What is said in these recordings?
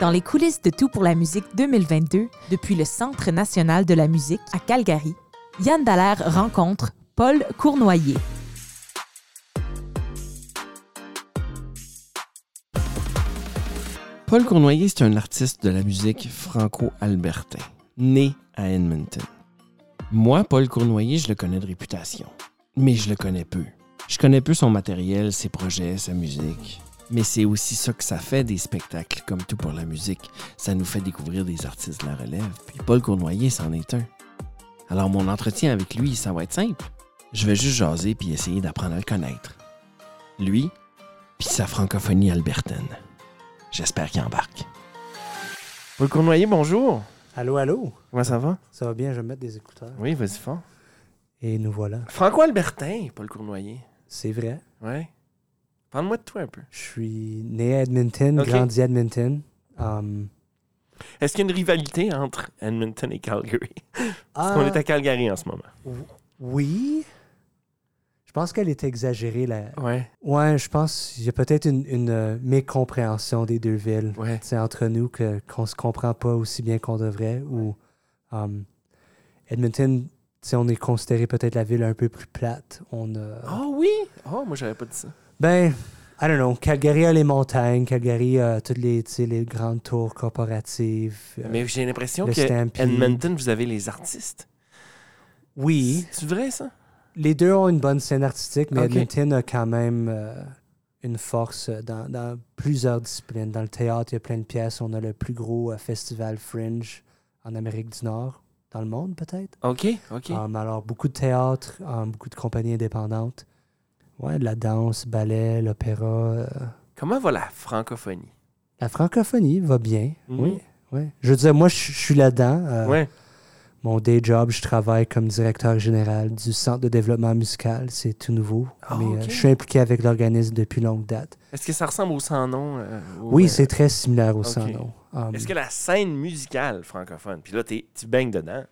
Dans les coulisses de Tout pour la musique 2022, depuis le Centre national de la musique à Calgary, Yann Dallaire rencontre Paul Cournoyer. Paul Cournoyer, c'est un artiste de la musique franco-albertain, né à Edmonton. Moi, Paul Cournoyer, je le connais de réputation, mais je le connais peu. Je connais peu son matériel, ses projets, sa musique. Mais c'est aussi ça que ça fait des spectacles comme tout pour la musique. Ça nous fait découvrir des artistes de la relève. Puis Paul Cournoyer, c'en est un. Alors mon entretien avec lui, ça va être simple. Je vais juste jaser puis essayer d'apprendre à le connaître. Lui, puis sa francophonie albertaine. J'espère qu'il embarque. Paul Cournoyer, bonjour. Allô, allô? Comment ça va? Ça va bien, je vais mettre des écouteurs. Oui, vas-y fort. Et nous voilà. Franco-albertain, Paul Cournoyer. C'est vrai. Ouais. Parle-moi de toi un peu. Je suis né à Edmonton, grandi à Edmonton. Um, Est-ce qu'il y a une rivalité entre Edmonton et Calgary? Parce ah, qu'on est à Calgary en ce moment. Oui. Je pense qu'elle est exagérée. Là. Ouais, Ouais, je pense qu'il y a peut-être une, une, euh, mécompréhension des deux villes. ouais. C'est entre nous que, qu'on se comprend pas aussi bien qu'on devrait. Ou um, Edmonton, on est considéré peut-être la ville un peu plus plate. On a... Oh oui! Oh, moi, j'avais pas dit ça. Ben, I don't know. Calgary a les montagnes. Calgary a toutes les, grandes tours corporatives. euh, Mais j'ai l'impression que. Edmonton, vous avez les artistes. Oui, C'est vrai, ça? les deux ont une bonne scène artistique, mais. Edmonton a quand même euh, une force dans, dans plusieurs disciplines. Dans le théâtre, il y a plein de pièces. On a le plus gros euh, festival Fringe en Amérique du Nord, dans le monde peut-être. OK, OK. Um, alors, beaucoup de théâtre, um, beaucoup de compagnies indépendantes. Ouais, de la danse, ballet, l'opéra. euh, Comment va la francophonie? La francophonie va bien, Mhm. oui. oui. Je veux dire, moi, je suis là-dedans. euh, Ouais. Mon day job, je travaille comme directeur général du Centre de développement musical. C'est tout nouveau. Ah, mais euh, je suis impliqué avec l'organisme depuis longue date. Est-ce que ça ressemble au sans-nom? euh, Oui, c'est très similaire au ok. sans-nom. Um, Est-ce que la scène musicale francophone, puis là, t'es- tu baignes dedans,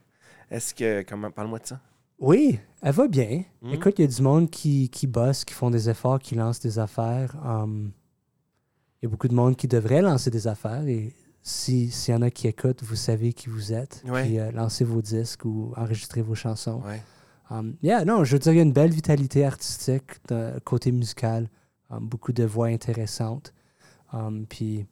est-ce que. Comment, parle-moi de ça. Oui, elle va bien. Mhm. Écoute, il y a du monde qui, qui bosse, qui font des efforts, qui lancent des affaires. Um, il y a beaucoup de monde qui devrait lancer des affaires. Et si- s'il y en a qui écoutent, vous savez qui vous êtes. Ouais. Puis euh, lancez vos disques ou enregistrez vos chansons. Ouais. Um, yeah, non, je veux dire, il y a une belle vitalité artistique de côté musical. Um, beaucoup de voix intéressantes. Puis,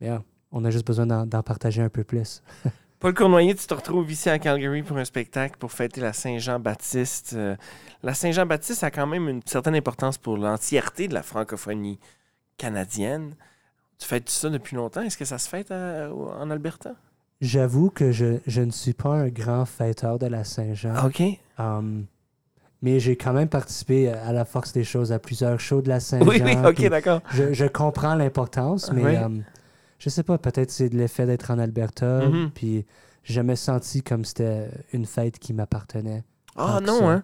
yeah, on a juste besoin d'en partager un peu plus. Paul Cournoyer, tu te retrouves ici à Calgary pour un spectacle pour fêter la Saint-Jean-Baptiste. Euh, la Saint-Jean-Baptiste a quand même une certaine importance pour l'entièreté de la francophonie canadienne. Tu fêtes ça depuis longtemps? Est-ce que ça se fête à- en Alberta? J'avoue que je, je ne suis pas un grand fêteur de la Saint-Jean. OK. Um, mais j'ai quand même participé à la force des choses à plusieurs shows de la Saint-Jean. Oui, oui, OK, d'accord. je, je comprends l'importance, mais Ouais. um, je sais pas, peut-être c'est de l'effet d'être en Alberta. Mhm. Puis j'ai jamais senti comme c'était une fête qui m'appartenait. Ah non, ça. hein?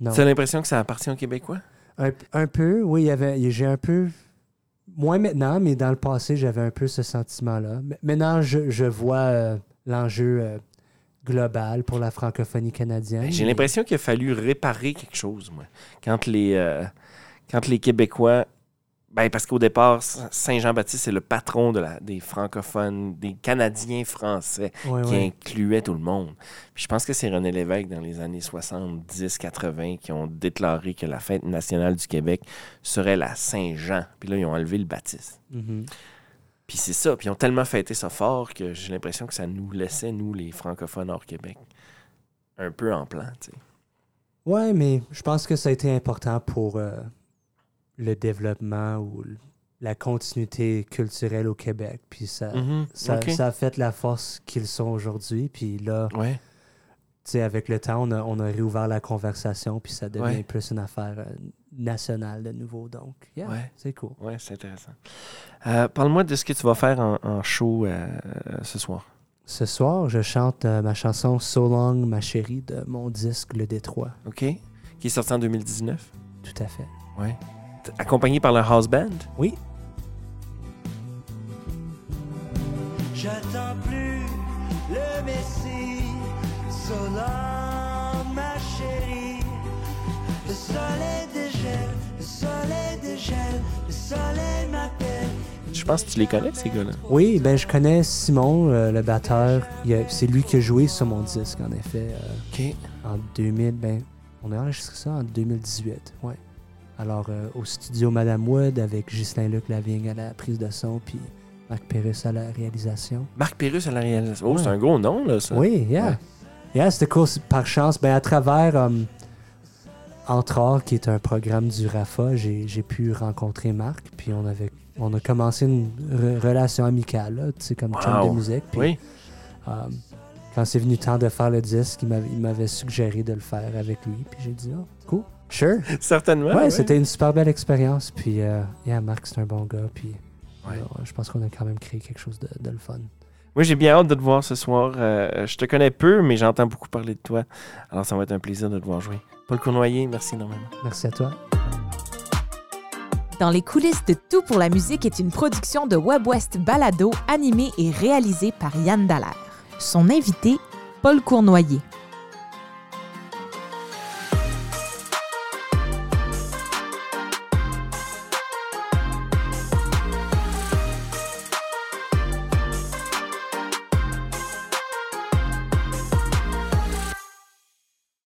Non. Tu as l'impression que ça appartient aux Québécois? Un, un peu, oui, il y avait, j'ai un peu, moins maintenant, mais dans le passé, j'avais un peu ce sentiment-là. Maintenant, je, je vois euh, l'enjeu euh, global pour la francophonie canadienne. Ben, J'ai mais- l'impression qu'il a fallu réparer quelque chose, moi. Quand les, euh, quand les Québécois. Ben, parce qu'au départ, Saint-Jean-Baptiste, c'est le patron de la, des francophones, des Canadiens français, qui ouais. incluait tout le monde. Puis je pense que c'est René Lévesque, dans les années 70-80, qui ont déclaré que la fête nationale du Québec serait la Saint-Jean. Puis là, ils ont enlevé le Baptiste. Mhm. Puis c'est ça. Puis ils ont tellement fêté ça fort que j'ai l'impression que ça nous laissait, nous, les francophones hors Québec, un peu en plan, tu sais. Ouais, mais je pense que ça a été important pour euh, le développement ou la continuité culturelle au Québec. Puis ça, Mhm. ça, a fait la force qu'ils sont aujourd'hui. Puis là, Ouais. tu sais, avec le temps, on a, on a réouvert la conversation, puis ça devient Ouais. plus une affaire euh, nationale de nouveau. Donc, yeah, Ouais. c'est cool. Ouais, c'est intéressant. Euh, Parle-moi de ce que tu vas faire en, en show euh, ce soir. Ce soir, je chante euh, ma chanson So Long, ma chérie, de mon disque Le Détroit. OK? Qui est sorti en 2019. Tout à fait. Ouais. Accompagné par le house band? Oui. J'attends plus le Messie, Solan, ma chérie. Le soleil dégèle, le soleil dégèle, le soleil m'appelle. Je pense que tu les connais, ces gars-là. Oui, ben je connais Simon, euh, le batteur. C'est lui qui a joué sur mon disque, en effet, euh, OK. en 2000. Ben, on a enregistré ça en 2018, ouais. Alors, euh, au studio Madame Wood, avec Ghislain Luc Lavigne à la prise de son, puis Marc Pérus à la réalisation. Marc Pérus à la réalisation. Oh, Ouais. c'est un gros nom, là, ça. Oui, yeah. Ouais. Yeah, c'était cool. Par chance, ben, à travers um, Entre Arts, qui est un programme du RAFA, j'ai pu rencontrer Marc, puis on avait on a commencé une re- relation amicale, tu sais, comme chum Wow. de musique. Puis, Oui. um, quand c'est venu le temps de faire le disque, il m'avait- suggéré de le faire avec lui, puis j'ai dit, oh, cool, sure. Certainement. Ouais, ouais. c'était une super belle expérience, puis euh, yeah, Marc, c'est un bon gars, puis Ouais. euh, je pense qu'on a quand même créé quelque chose de, de le fun. Moi, j'ai bien hâte de te voir ce soir. Euh, je te connais peu, mais j'entends beaucoup parler de toi. Alors, ça va être un plaisir de te voir jouer. Paul Cournoyer, merci énormément. Merci à toi. Dans les coulisses de Tout pour la musique est une production de WebWest Balado animée et réalisée par Yann Dallaire. Son invité, Paul Cournoyer.